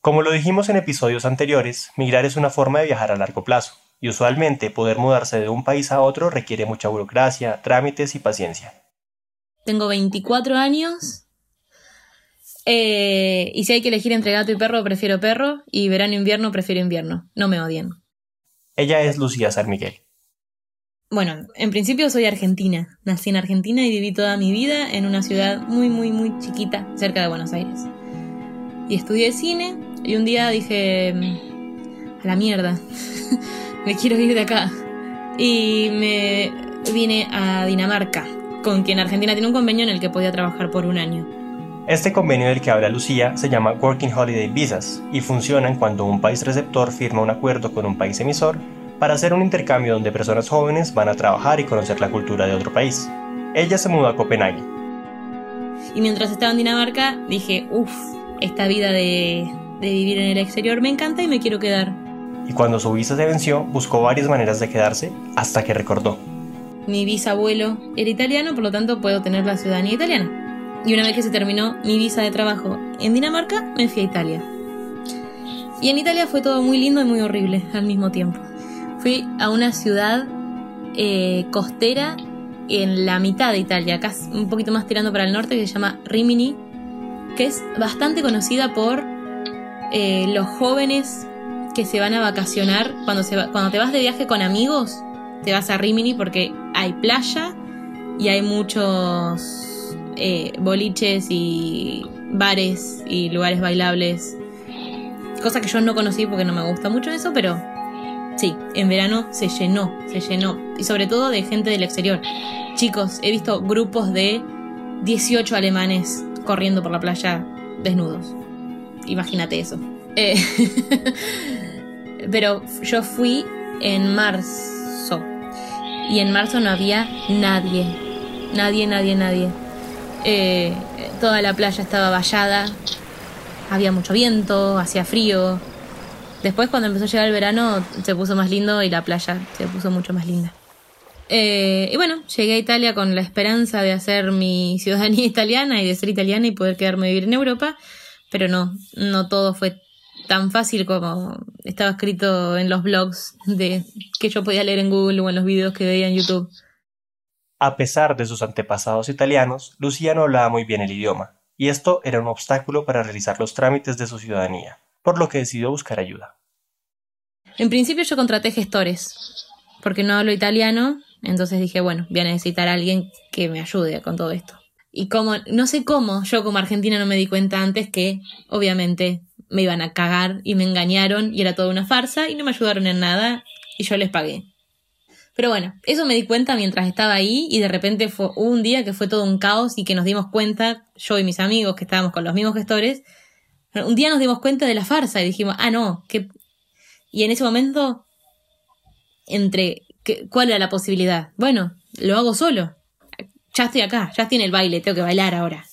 Como lo dijimos en episodios anteriores, migrar es una forma de viajar a largo plazo, y usualmente poder mudarse de un país a otro requiere mucha burocracia, trámites y paciencia. Tengo 24 años. eh, y si hay que elegir entre gato y perro, prefiero perro. Y verano e invierno, prefiero invierno. No me odien. Ella es Lucía San Miguel. Bueno, en principio soy argentina. Nací en Argentina y viví toda mi vida en una ciudad muy, muy, muy chiquita, cerca de Buenos Aires. Y estudié cine y un día dije, "Mm, a la mierda, me quiero ir de acá. Y me vine a Dinamarca, con quien Argentina tiene un convenio en el que podía trabajar por un año. Este convenio del que habla Lucía se llama Working Holiday Visas y funcionan cuando un país receptor firma un acuerdo con un país emisor para hacer un intercambio donde personas jóvenes van a trabajar y conocer la cultura de otro país. Ella se mudó a Copenhague. Y mientras estaba en Dinamarca dije, uff, esta vida de, de vivir en el exterior me encanta y me quiero quedar. Y cuando su visa se venció, buscó varias maneras de quedarse hasta que recordó. Mi bisabuelo era italiano, por lo tanto puedo tener la ciudadanía italiana. Y una vez que se terminó mi visa de trabajo en Dinamarca, me fui a Italia. Y en Italia fue todo muy lindo y muy horrible al mismo tiempo. Fui a una ciudad eh, costera en la mitad de Italia, casi un poquito más tirando para el norte, que se llama Rimini, que es bastante conocida por eh, los jóvenes que se van a vacacionar. Cuando, se va- cuando te vas de viaje con amigos, te vas a Rimini porque hay playa y hay muchos eh, boliches y bares y lugares bailables. Cosa que yo no conocí porque no me gusta mucho eso, pero sí, en verano se llenó, se llenó. Y sobre todo de gente del exterior. Chicos, he visto grupos de 18 alemanes corriendo por la playa desnudos. Imagínate eso. Eh, pero yo fui en marzo. Y en marzo no había nadie. Nadie, nadie, nadie. Eh, toda la playa estaba vallada. Había mucho viento, hacía frío. Después cuando empezó a llegar el verano se puso más lindo y la playa se puso mucho más linda. Eh, y bueno, llegué a Italia con la esperanza de hacer mi ciudadanía italiana y de ser italiana y poder quedarme vivir en Europa, pero no, no todo fue tan fácil como estaba escrito en los blogs de que yo podía leer en Google o en los videos que veía en YouTube. A pesar de sus antepasados italianos, Lucía no hablaba muy bien el idioma, y esto era un obstáculo para realizar los trámites de su ciudadanía, por lo que decidió buscar ayuda. En principio yo contraté gestores, porque no hablo italiano, entonces dije, bueno, voy a necesitar a alguien que me ayude con todo esto. Y como, no sé cómo, yo como argentina no me di cuenta antes que, obviamente, me iban a cagar y me engañaron y era toda una farsa y no me ayudaron en nada y yo les pagué. Pero bueno, eso me di cuenta mientras estaba ahí y de repente fue un día que fue todo un caos y que nos dimos cuenta, yo y mis amigos que estábamos con los mismos gestores, un día nos dimos cuenta de la farsa y dijimos, ah, no, que... Y en ese momento, entre, ¿qué- ¿cuál era la posibilidad? Bueno, lo hago solo. Ya estoy acá, ya estoy en el baile, tengo que bailar ahora.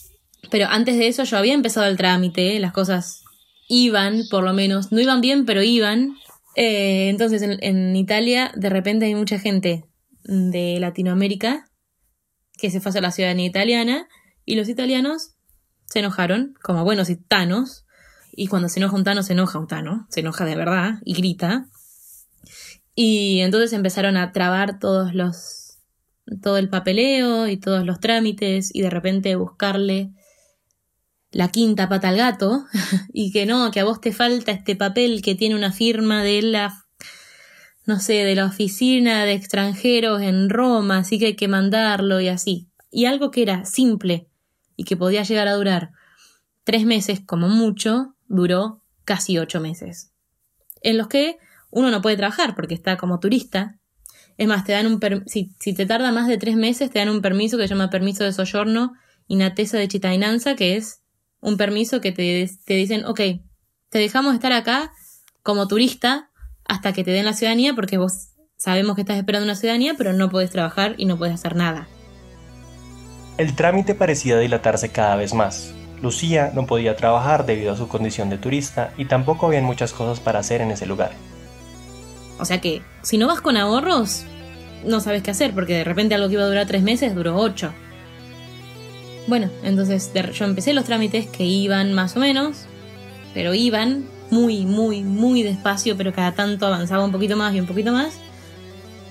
Pero antes de eso yo había empezado el trámite, las cosas iban, por lo menos, no iban bien, pero iban. Eh, entonces en, en Italia de repente hay mucha gente de Latinoamérica que se fue a la ciudadanía italiana y los italianos se enojaron, como buenos tanos, y cuando se enoja un tano, se enoja un tano, se enoja de verdad y grita. Y entonces empezaron a trabar todos los, todo el papeleo y todos los trámites y de repente buscarle la quinta pata al gato y que no, que a vos te falta este papel que tiene una firma de la, no sé, de la oficina de extranjeros en Roma, así que hay que mandarlo y así. Y algo que era simple, y que podía llegar a durar tres meses como mucho, duró casi ocho meses. En los que uno no puede trabajar porque está como turista. Es más, te dan un si, si, te tarda más de tres meses, te dan un permiso que se llama permiso de soyorno Inatesa de Chitainanza, que es un permiso que te, te dicen, ok, te dejamos estar acá como turista hasta que te den la ciudadanía porque vos sabemos que estás esperando una ciudadanía, pero no puedes trabajar y no puedes hacer nada. El trámite parecía dilatarse cada vez más. Lucía no podía trabajar debido a su condición de turista y tampoco habían muchas cosas para hacer en ese lugar. O sea que, si no vas con ahorros, no sabes qué hacer, porque de repente algo que iba a durar tres meses duró ocho. Bueno, entonces yo empecé los trámites que iban más o menos, pero iban muy, muy, muy despacio, pero cada tanto avanzaba un poquito más y un poquito más.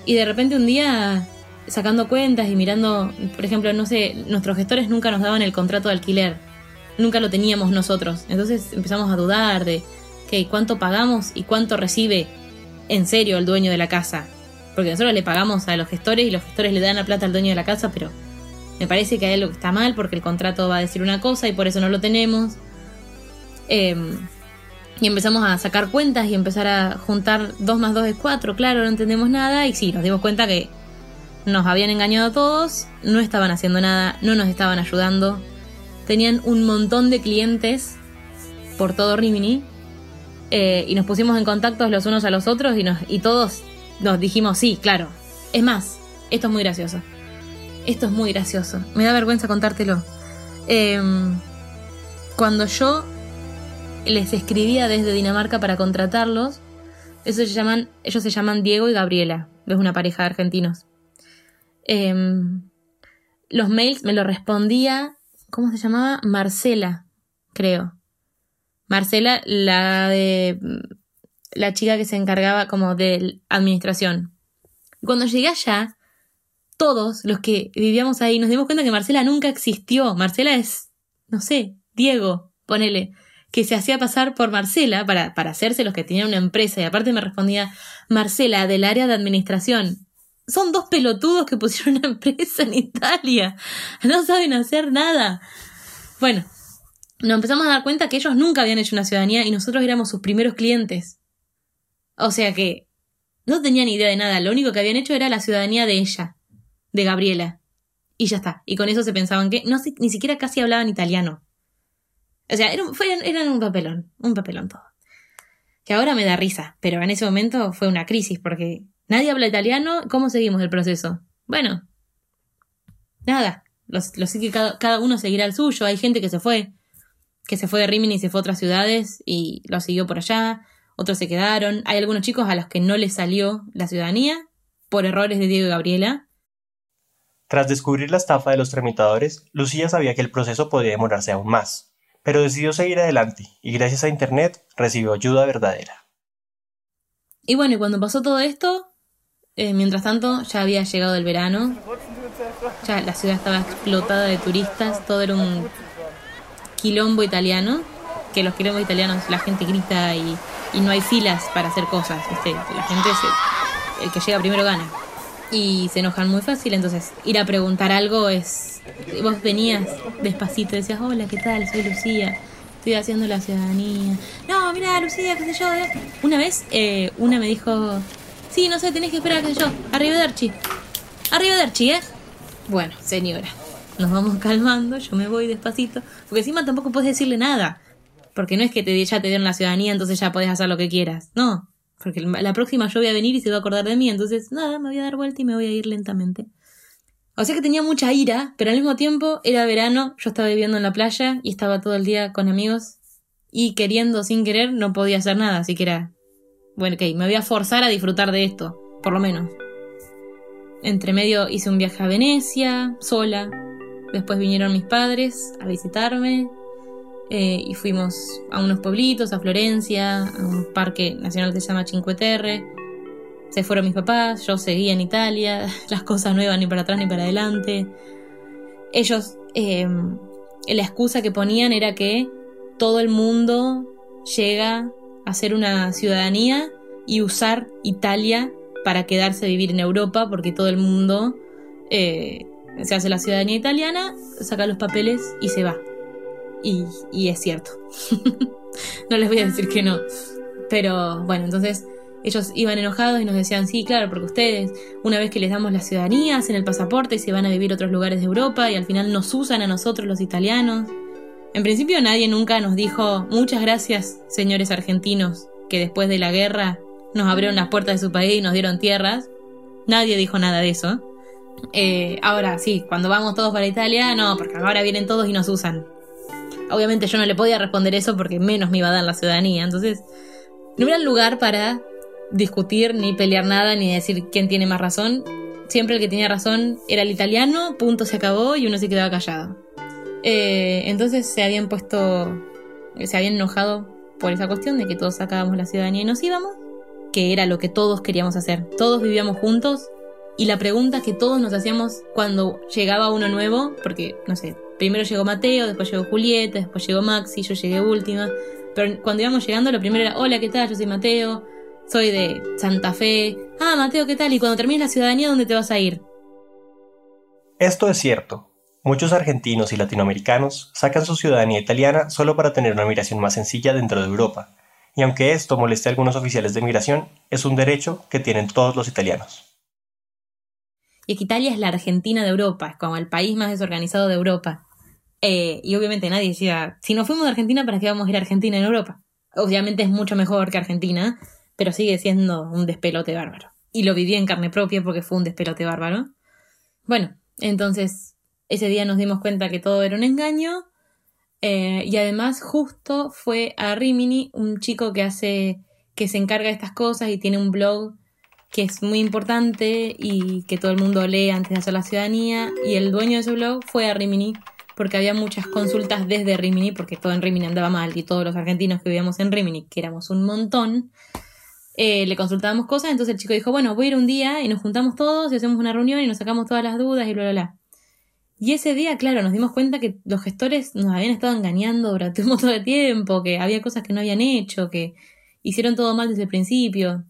Y de repente un día, sacando cuentas y mirando, por ejemplo, no sé, nuestros gestores nunca nos daban el contrato de alquiler, nunca lo teníamos nosotros. Entonces empezamos a dudar de, que ¿cuánto pagamos y cuánto recibe en serio el dueño de la casa? Porque nosotros le pagamos a los gestores y los gestores le dan la plata al dueño de la casa, pero me parece que hay algo que está mal porque el contrato va a decir una cosa y por eso no lo tenemos. Em, y empezamos a sacar cuentas y empezar a juntar 2 más 2 es 4, claro, no entendemos nada. Y sí, nos dimos cuenta que nos habían engañado a todos, no estaban haciendo nada, no nos estaban ayudando. Tenían un montón de clientes por todo Rimini. Eh, y nos pusimos en contacto los unos a los otros y, nos, y todos nos dijimos, sí, claro. Es más, esto es muy gracioso. Esto es muy gracioso. Me da vergüenza contártelo. Em, cuando yo les escribía desde Dinamarca para contratarlos, se llaman, ellos se llaman Diego y Gabriela. Es una pareja de argentinos. Em, los mails me lo respondía, ¿cómo se llamaba? Marcela, creo. Marcela, la de la chica que se encargaba como de administración. Cuando llegué allá, todos los que vivíamos ahí nos dimos cuenta que Marcela nunca existió. Marcela es, no sé, Diego, ponele, que se hacía pasar por Marcela para, para hacerse los que tenían una empresa y aparte me respondía Marcela del área de administración. Son dos pelotudos que pusieron una empresa en Italia. No saben hacer nada. Bueno, nos empezamos a dar cuenta que ellos nunca habían hecho una ciudadanía y nosotros éramos sus primeros clientes. O sea que no tenían idea de nada, lo único que habían hecho era la ciudadanía de ella de Gabriela. Y ya está. Y con eso se pensaban que no ni siquiera casi hablaban italiano. O sea, eran, un papelón, un papelón todo. Que ahora me da risa, pero en ese momento fue una crisis porque nadie habla italiano. ¿Cómo seguimos el proceso? Bueno, nada. Los, los que cada, uno seguirá el suyo. Hay gente que se fue, que se fue de Rimini y se fue a otras ciudades y lo siguió por allá. Otros se quedaron. Hay algunos chicos a los que no les salió la ciudadanía por errores de Diego y Gabriela tras descubrir la estafa de los tramitadores, Lucía sabía que el proceso podía demorarse aún más, pero decidió seguir adelante y gracias a Internet recibió ayuda verdadera. Y bueno, y cuando pasó todo esto, eh, mientras tanto ya había llegado el verano, ya la ciudad estaba explotada de turistas, todo era un quilombo italiano, que los quilombos italianos la gente grita y, no hay filas para hacer cosas, la gente, el que llega primero gana y se enojan muy fácil, entonces ir a preguntar algo es... Vos venías despacito, decías, hola, ¿qué tal? Soy Lucía, estoy haciendo la ciudadanía. No, mira, Lucía, qué sé yo. Eh". Una vez eh, una me dijo, sí, no sé, tenés que esperar, qué sé yo, Arrivederci. Arrivederci, ¿eh? Bueno, señora, nos vamos calmando, yo me voy despacito, porque encima tampoco puedes decirle nada. Porque no es que te, ya te dieron la ciudadanía, entonces ya podés hacer lo que quieras. No, porque la próxima yo voy a venir y se va a acordar de mí, entonces nada, me voy a dar vuelta y me voy a ir lentamente. O sea que tenía mucha ira, pero al mismo tiempo era verano, yo estaba viviendo en la playa y estaba todo el día con amigos y queriendo sin querer no podía hacer nada, así que era, bueno, ok, me voy a forzar a disfrutar de esto, por lo menos. Entre medio hice un viaje a Venecia, sola, después vinieron mis padres a visitarme, eh, y fuimos a unos pueblitos, a Florencia, a un parque nacional que se llama Cinque Terre. Se fueron mis papás, yo seguía en Italia, las cosas no iban ni para atrás ni para adelante. Ellos, em, la excusa que ponían era que todo el mundo llega a ser una ciudadanía y usar Italia para quedarse a vivir en Europa, porque todo el mundo eh, se hace la ciudadanía italiana, saca los papeles y se va. Y, es cierto. no les voy a decir que no. Pero bueno, entonces ellos iban enojados y nos decían, sí, claro, porque ustedes, una vez que les damos la ciudadanía, hacen el pasaporte y se van a vivir a otros lugares de Europa y al final nos usan a nosotros los italianos. En principio nadie nunca nos dijo, muchas gracias, señores argentinos, que después de la guerra nos abrieron las puertas de su país y nos dieron tierras. Nadie dijo nada de eso. Eh, ahora sí, cuando vamos todos para Italia, no, porque ahora vienen todos y nos usan. Obviamente yo no le podía responder eso porque menos me iba a dar la ciudadanía. Entonces, no era lugar para discutir, ni pelear nada, ni decir quién tiene más razón. Siempre el que tenía razón era el italiano, punto se acabó y uno se quedaba callado. Eh, entonces se habían puesto, se habían enojado por esa cuestión de que todos sacábamos la ciudadanía y nos íbamos, que era lo que todos queríamos hacer. Todos vivíamos juntos y la pregunta que todos nos hacíamos cuando llegaba uno nuevo, porque no sé, primero llegó Mateo, después llegó Julieta, después llegó Maxi, yo llegué última, pero cuando íbamos llegando lo primero era, hola, ¿qué tal? Yo soy Mateo, soy de Santa Fe. Ah, Mateo, ¿qué tal? Y cuando termines la ciudadanía, ¿dónde te vas a ir? Esto es cierto. Muchos argentinos y latinoamericanos sacan su ciudadanía italiana solo para tener una migración más sencilla dentro de Europa. Y aunque esto moleste a algunos oficiales de migración, es un derecho que tienen todos los italianos. Y que Italia es la Argentina de Europa, es como el país más desorganizado de Europa. Eh, y obviamente nadie decía, si nos fuimos de Argentina, ¿para qué vamos a ir a Argentina en Europa? Obviamente es mucho mejor que Argentina, pero sigue siendo un despelote bárbaro. Y lo viví en carne propia porque fue un despelote bárbaro. Bueno, entonces ese día nos dimos cuenta que todo era un engaño. Eh, y además justo fue a Rimini, un chico que hace, que se encarga de estas cosas y tiene un blog que es muy importante y que todo el mundo lee antes de hacer la ciudadanía. Y el dueño de ese blog fue a Rimini porque había muchas consultas desde Rimini, porque todo en Rimini andaba mal y todos los argentinos que vivíamos en Rimini, que éramos un montón, eh, le consultábamos cosas, entonces el chico dijo, bueno, voy a ir un día y nos juntamos todos y hacemos una reunión y nos sacamos todas las dudas y bla, bla, bla. Y ese día, claro, nos dimos cuenta que los gestores nos habían estado engañando durante un montón de tiempo, que había cosas que no habían hecho, que hicieron todo mal desde el principio.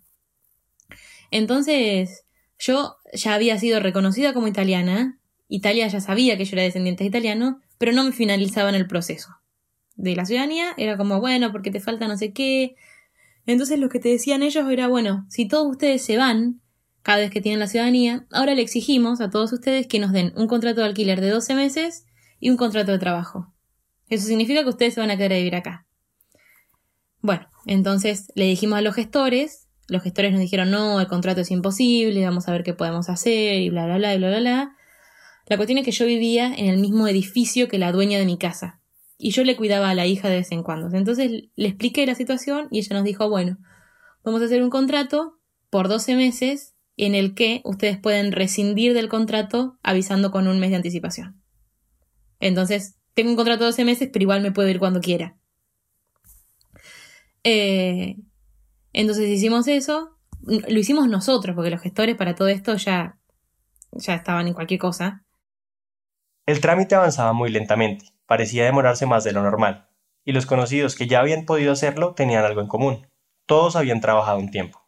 Entonces, yo ya había sido reconocida como italiana, Italia ya sabía que yo era descendiente italiano, pero no me finalizaban el proceso de la ciudadanía, era como, bueno, porque te falta no sé qué, entonces lo que te decían ellos era, bueno, si todos ustedes se van, cada vez que tienen la ciudadanía, ahora le exigimos a todos ustedes que nos den un contrato de alquiler de 12 meses y un contrato de trabajo. Eso significa que ustedes se van a quedar a vivir acá. Bueno, entonces le dijimos a los gestores, los gestores nos dijeron, no, el contrato es imposible, vamos a ver qué podemos hacer y bla, bla, bla, bla, bla, bla. La cuestión es que yo vivía en el mismo edificio que la dueña de mi casa y yo le cuidaba a la hija de vez en cuando. Entonces le expliqué la situación y ella nos dijo, bueno, vamos a hacer un contrato por 12 meses en el que ustedes pueden rescindir del contrato avisando con un mes de anticipación. Entonces, tengo un contrato de 12 meses, pero igual me puedo ir cuando quiera. Eh, entonces hicimos eso. Lo hicimos nosotros, porque los gestores para todo esto ya, ya estaban en cualquier cosa. El trámite avanzaba muy lentamente parecía demorarse más de lo normal, y los conocidos que ya habían podido hacerlo tenían algo en común. Todos habían trabajado un tiempo.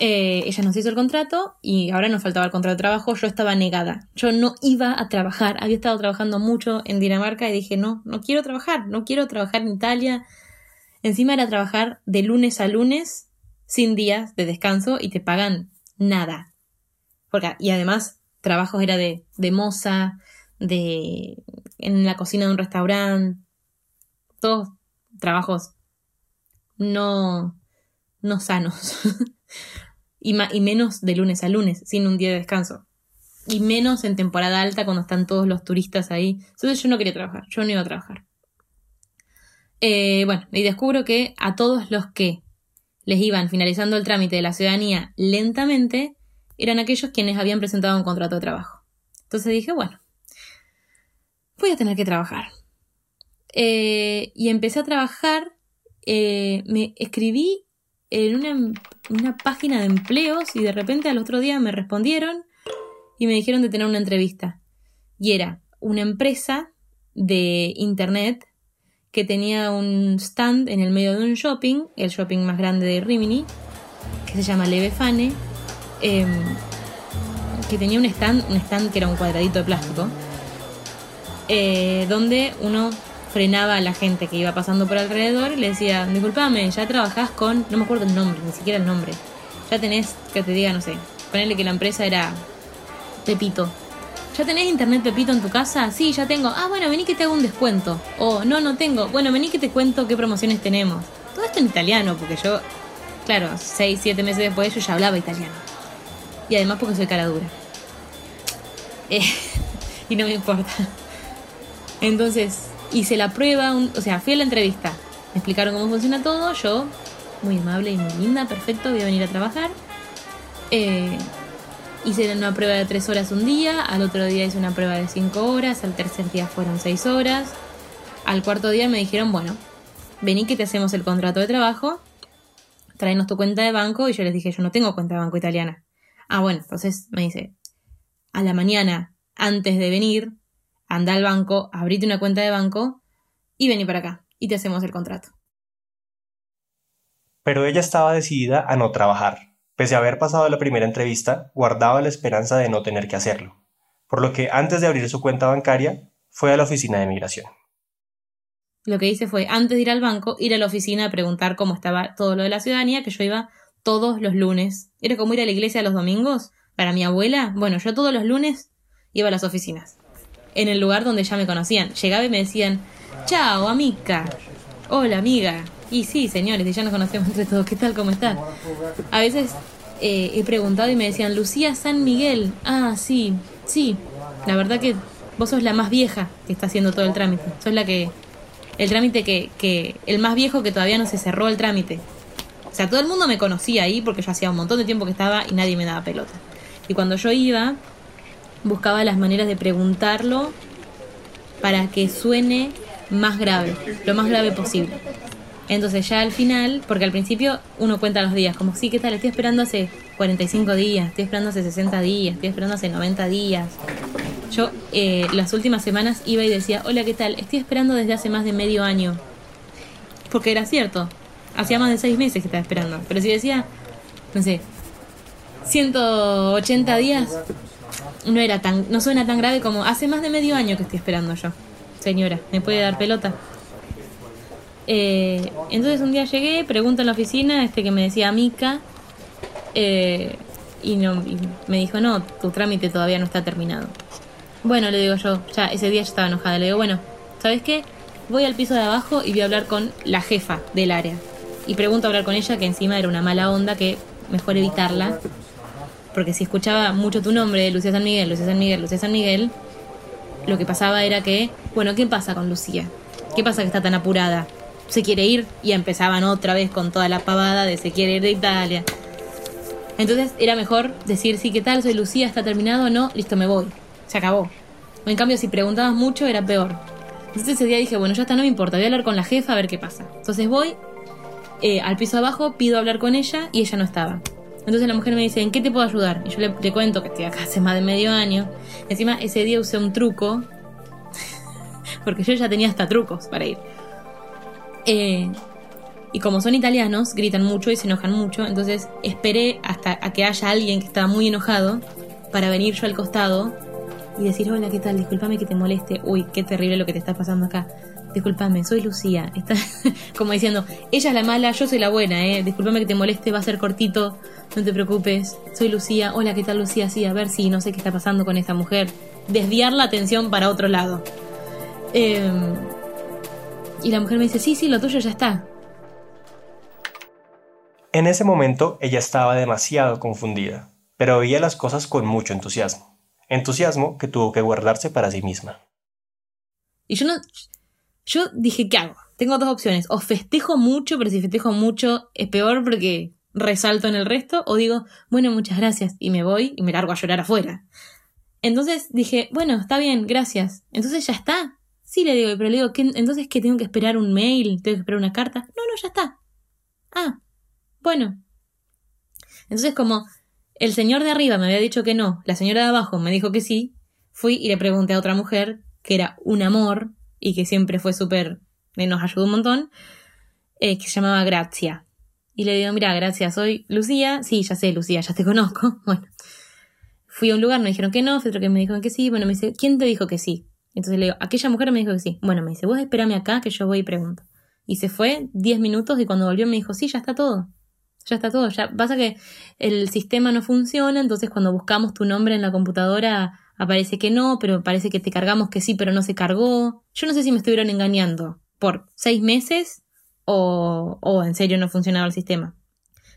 Eh, ella nos hizo el contrato y ahora nos faltaba el contrato de trabajo. Yo estaba negada. Yo no iba a trabajar. Había estado trabajando mucho en Dinamarca y dije, no, no quiero trabajar. No quiero trabajar en Italia. Encima era trabajar de lunes a lunes sin días de descanso y te pagan nada. Porque, y además, trabajos era de, de moza, de en la cocina de un restaurante, todos trabajos no, no sanos. y, y menos de lunes a lunes, sin un día de descanso. Y menos en temporada alta cuando están todos los turistas ahí. Entonces yo no quería trabajar, yo no iba a trabajar. Eh, bueno, y descubro que a todos los que les iban finalizando el trámite de la ciudadanía lentamente, eran aquellos quienes habían presentado un contrato de trabajo. Entonces dije, bueno, voy a tener que trabajar. Eh, y empecé a trabajar, eh, me escribí en una, una, página de empleos y de repente al otro día me respondieron y me dijeron de tener una entrevista. Y era una empresa de internet que tenía un stand en el medio de un shopping, el shopping más grande de Rimini, que se llama Levefane, em, que tenía un stand, un stand que era un cuadradito de plástico, eh, donde uno frenaba a la gente que iba pasando por alrededor y le decía, disculpame, ya trabajás con, no me acuerdo el nombre, ni siquiera el nombre, ya tenés, que te diga, no sé, ponerle que la empresa era Pepito. ¿Ya tenés internet Pepito en tu casa? Sí, ya tengo. Ah, bueno, vení que te hago un descuento. O no, no tengo. Bueno, vení que te cuento qué promociones tenemos. Todo esto en italiano, porque yo, claro, seis, siete meses después yo ya hablaba italiano. Y además porque soy cara dura. Eh, y no me importa. Entonces, hice la prueba, o sea, fui a la entrevista. Me explicaron cómo funciona todo. Yo, muy amable y muy linda, perfecto, voy a venir a trabajar. Eh, hice una prueba de tres horas un día, al otro día hice una prueba de cinco horas, al tercer día fueron seis horas. Al cuarto día me dijeron, bueno, vení que te hacemos el contrato de trabajo, tráenos tu cuenta de banco. Y yo les dije, yo no tengo cuenta de banco italiana. Ah, bueno, entonces me dice, a la mañana, antes de venir, anda al banco, abrite una cuenta de banco y vení para acá y te hacemos el contrato. Pero ella estaba decidida a no trabajar. Pese a haber pasado la primera entrevista, guardaba la esperanza de no tener que hacerlo, por lo que antes de abrir su cuenta bancaria, fue a la oficina de migración. Lo que hice fue, antes de ir al banco, ir a la oficina a preguntar cómo estaba todo lo de la ciudadanía, que yo iba todos los lunes. Era como ir a la iglesia los domingos. Para mi abuela, bueno, yo todos los lunes iba a las oficinas en el lugar donde ya me conocían. Llegaba y me decían, chao, amiga. Hola, amiga. Y sí, señores, ya nos conocemos entre todos. ¿Qué tal? ¿Cómo están? A veces eh, he preguntado y me decían, Lucía San Miguel. Ah, sí, sí. La verdad que vos sos la más vieja que está haciendo todo el trámite. Sos la que... El trámite que, que... El más viejo que todavía no se cerró el trámite. O sea, todo el mundo me conocía ahí porque yo hacía un montón de tiempo que estaba y nadie me daba pelota. Y cuando yo iba, buscaba las maneras de preguntarlo para que suene más grave, lo más grave posible. Entonces ya al final, porque al principio uno cuenta los días, como, sí, ¿qué tal? Estoy esperando hace 45 días, estoy esperando hace 60 días, estoy esperando hace 90 días. Yo eh, las últimas semanas iba y decía, hola, ¿qué tal? Estoy esperando desde hace más de medio año. Porque era cierto, hacía más de 6 meses que estaba esperando. Pero si decía, no sé, 180 días, no era tan, no suena tan grave como hace más de medio año que estoy esperando yo. Señora, ¿me puede dar pelota? Eh, entonces un día llegué, pregunto en la oficina, este que me decía Mica, eh, y, no, me dijo, no, tu trámite todavía no está terminado. Bueno, le digo yo, ya ese día yo estaba enojada, le digo, bueno, ¿sabes qué? Voy al piso de abajo y voy a hablar con la jefa del área. Y pregunto a hablar con ella, que encima era una mala onda, que mejor evitarla, porque si escuchaba mucho tu nombre, Lucía San Miguel, Lucía San Miguel, Lucía San Miguel, lo que pasaba era que, bueno, ¿qué pasa con Lucía? ¿Qué pasa que está tan apurada? Se quiere ir y empezaban otra vez con toda la pavada de se quiere ir de Italia. Entonces era mejor decir, sí, ¿qué tal? Soy Lucía, ¿está terminado? No, listo, me voy. Se acabó. En cambio, si preguntabas mucho, era peor. Entonces ese día dije, bueno, ya está, no me importa, voy a hablar con la jefa a ver qué pasa. Entonces voy eh, al piso abajo, pido hablar con ella y ella no estaba. Entonces la mujer me dice, ¿en qué te puedo ayudar? Y yo le, cuento que estoy acá hace más de medio año. Encima ese día usé un truco, porque yo ya tenía hasta trucos para ir. Eh, y como son italianos, gritan mucho y se enojan mucho. Entonces esperé hasta que haya alguien que estaba muy enojado para venir yo al costado y decir, hola, ¿qué tal? Discúlpame que te moleste. Uy, qué terrible lo que te está pasando acá. Disculpame, soy Lucía. Está como diciendo, ella es la mala, yo soy la buena, ¿eh? Disculpame que te moleste, va a ser cortito, no te preocupes. Soy Lucía. Hola, ¿qué tal Lucía? Sí, a ver si no sé qué está pasando con esta mujer. Desviar la atención para otro lado. Em, y la mujer me dice, sí, sí, lo tuyo ya está. En ese momento ella estaba demasiado confundida, pero veía las cosas con mucho entusiasmo. Entusiasmo que tuvo que guardarse para sí misma. Y yo no, yo dije, ¿qué hago? Tengo dos opciones. O festejo mucho, pero si festejo mucho es peor porque resalto en el resto. O digo, bueno, muchas gracias. Y me voy y me largo a llorar afuera. Entonces dije, bueno, está bien, gracias. Entonces ya está. Sí, le digo, pero le digo, ¿qué, entonces que tengo que esperar un mail, tengo que esperar una carta. No, no, ya está. Ah, bueno. Entonces como el señor de arriba me había dicho que no, la señora de abajo me dijo que sí, fui y le pregunté a otra mujer, que era un amor, y que siempre fue súper, nos ayudó un montón, eh, que se llamaba Gracia. Y le digo, mira, Gracia, soy Lucía. Sí, ya sé, Lucía, ya te conozco. Bueno, Fui a un lugar, me dijeron que no, fui otro que me dijeron que sí. Bueno, me dice, ¿quién te dijo que sí? Entonces le digo, aquella mujer me dijo que sí. Bueno, me dice, vos espérame acá que yo voy y pregunto. Y se fue 10 minutos y cuando volvió me dijo, sí, ya está todo. Ya está todo. Ya pasa que el sistema no funciona, entonces cuando buscamos tu nombre en la computadora aparece que no, pero parece que te cargamos que sí, pero no se cargó. Yo no sé si me estuvieron engañando por seis meses o, o en serio no funcionaba el sistema.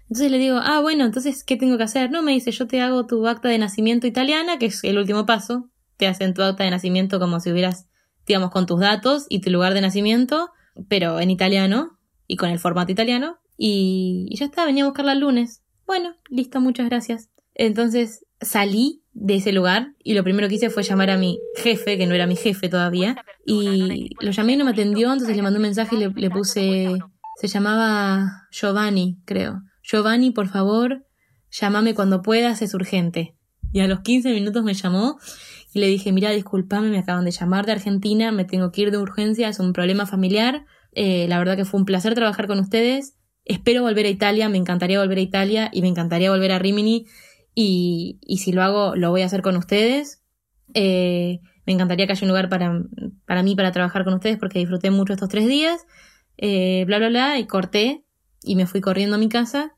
Entonces le digo, ah, bueno, entonces, ¿qué tengo que hacer? No, me dice, yo te hago tu acta de nacimiento italiana, que es el último paso. Te hacen tu acta de nacimiento como si hubieras, digamos, con tus datos y tu lugar de nacimiento, pero en italiano y con el formato italiano. Y, y ya está, venía a buscarla el lunes. Bueno, listo, muchas gracias. Entonces salí de ese lugar y lo primero que hice fue llamar a mi jefe, que no era mi jefe todavía, y lo llamé y no me atendió, entonces le mandé un mensaje y le, le puse, se llamaba Giovanni, creo. Giovanni, por favor, llámame cuando puedas, es urgente. Y a los 15 minutos me llamó y le dije, mira, discúlpame, me acaban de llamar de Argentina, me tengo que ir de urgencia, es un problema familiar. Eh, la verdad que fue un placer trabajar con ustedes. Espero volver a Italia, me encantaría volver a Italia y me encantaría volver a Rimini y, y si lo hago, lo voy a hacer con ustedes. Eh, me encantaría que haya un lugar para, para mí para trabajar con ustedes porque disfruté mucho estos tres días. Eh, bla, bla, bla, y corté y me fui corriendo a mi casa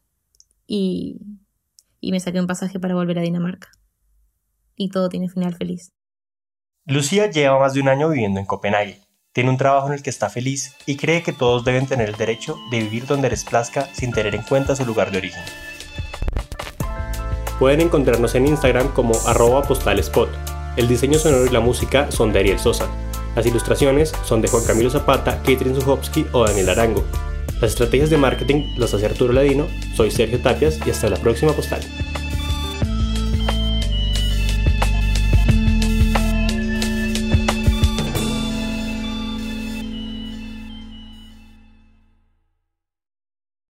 y, y me saqué un pasaje para volver a Dinamarca. Y todo tiene final feliz. Lucía lleva más de un año viviendo en Copenhague. Tiene un trabajo en el que está feliz y cree que todos deben tener el derecho de vivir donde les plazca sin tener en cuenta su lugar de origen. Pueden encontrarnos en Instagram como arroba postalespot. El diseño sonoro y la música son de Ariel Sosa. Las ilustraciones son de Juan Camilo Zapata, Katrin Zuchowski o Daniel Arango. Las estrategias de marketing las hace Arturo Ladino, soy Sergio Tapias y hasta la próxima postal.